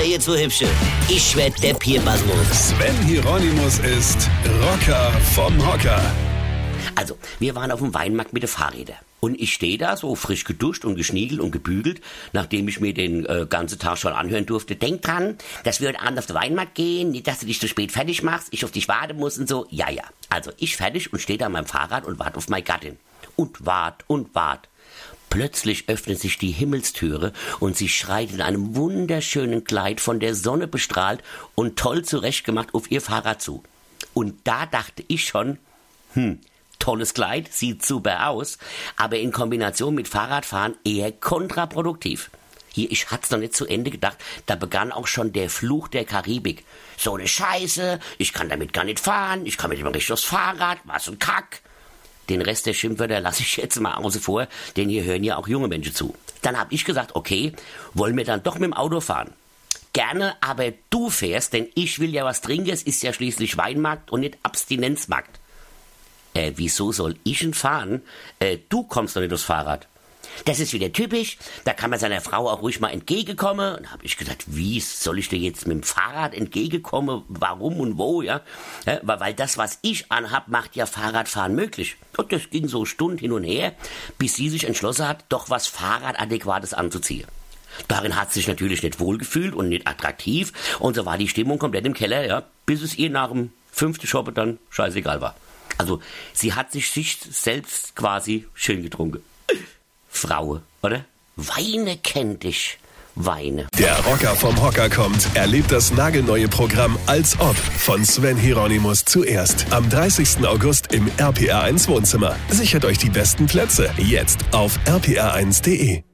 Hallo, ihr zwei Hübsche. Ich werd der Pierpasmus. Sven Hieronymus ist Rocker vom Hocker. Also, wir waren auf dem Weinmarkt mit den Fahrrädern. Und ich stehe da so frisch geduscht und geschniegelt und gebügelt, nachdem ich mir den äh, ganzen Tag schon anhören durfte. Denk dran, dass wir heute Abend auf den Weinmarkt gehen, nicht, dass du dich zu spät fertig machst, ich auf dich warten muss und so. Ja, ja. Also ich fertig und stehe da an meinem Fahrrad und warte auf meine Gattin. Und wart und wart. Plötzlich öffnet sich die Himmelstüre und sie schreit in einem wunderschönen Kleid von der Sonne bestrahlt und toll zurechtgemacht auf ihr Fahrrad zu. Und da dachte ich schon, hm, tolles Kleid, sieht super aus, aber in Kombination mit Fahrradfahren eher kontraproduktiv. Hier, ich hat's noch nicht zu Ende gedacht, da begann auch schon der Fluch der Karibik. So eine Scheiße, ich kann damit gar nicht fahren, ich kann mit dem richtig aufs Fahrrad, was ein Kack. Den Rest der Schimpfwörter lasse ich jetzt mal außen vor, denn hier hören ja auch junge Menschen zu. Dann habe ich gesagt, okay, wollen wir dann doch mit dem Auto fahren? Gerne, aber du fährst, denn ich will ja was trinken, es ist ja schließlich Weinmarkt und nicht Abstinenzmarkt. Äh, wieso soll ich denn fahren? Äh, du kommst doch nicht aufs Fahrrad. Das ist wieder typisch. Da kann man seiner Frau auch ruhig mal entgegenkommen. Und habe ich gesagt, wie soll ich dir jetzt mit dem Fahrrad entgegenkommen? Warum und wo, ja? ja weil das, was ich anhab, macht ja Fahrradfahren möglich. Und das ging so Stunden hin und her, bis sie sich entschlossen hat, doch was Fahrradadäquates anzuziehen. Darin hat sie sich natürlich nicht wohlgefühlt und nicht attraktiv. Und so war die Stimmung komplett im Keller, ja, bis es ihr nach dem fünften Shoppe dann scheißegal war. Also, sie hat sich sich selbst quasi schön getrunken. Fraue, oder? Weine kennt dich. Weine. Der Rocker vom Hocker kommt. Erlebt das nagelneue Programm Als Ob von Sven Hieronymus zuerst am 30. August im RPR1 Wohnzimmer. Sichert euch die besten Plätze jetzt auf rpr1.de.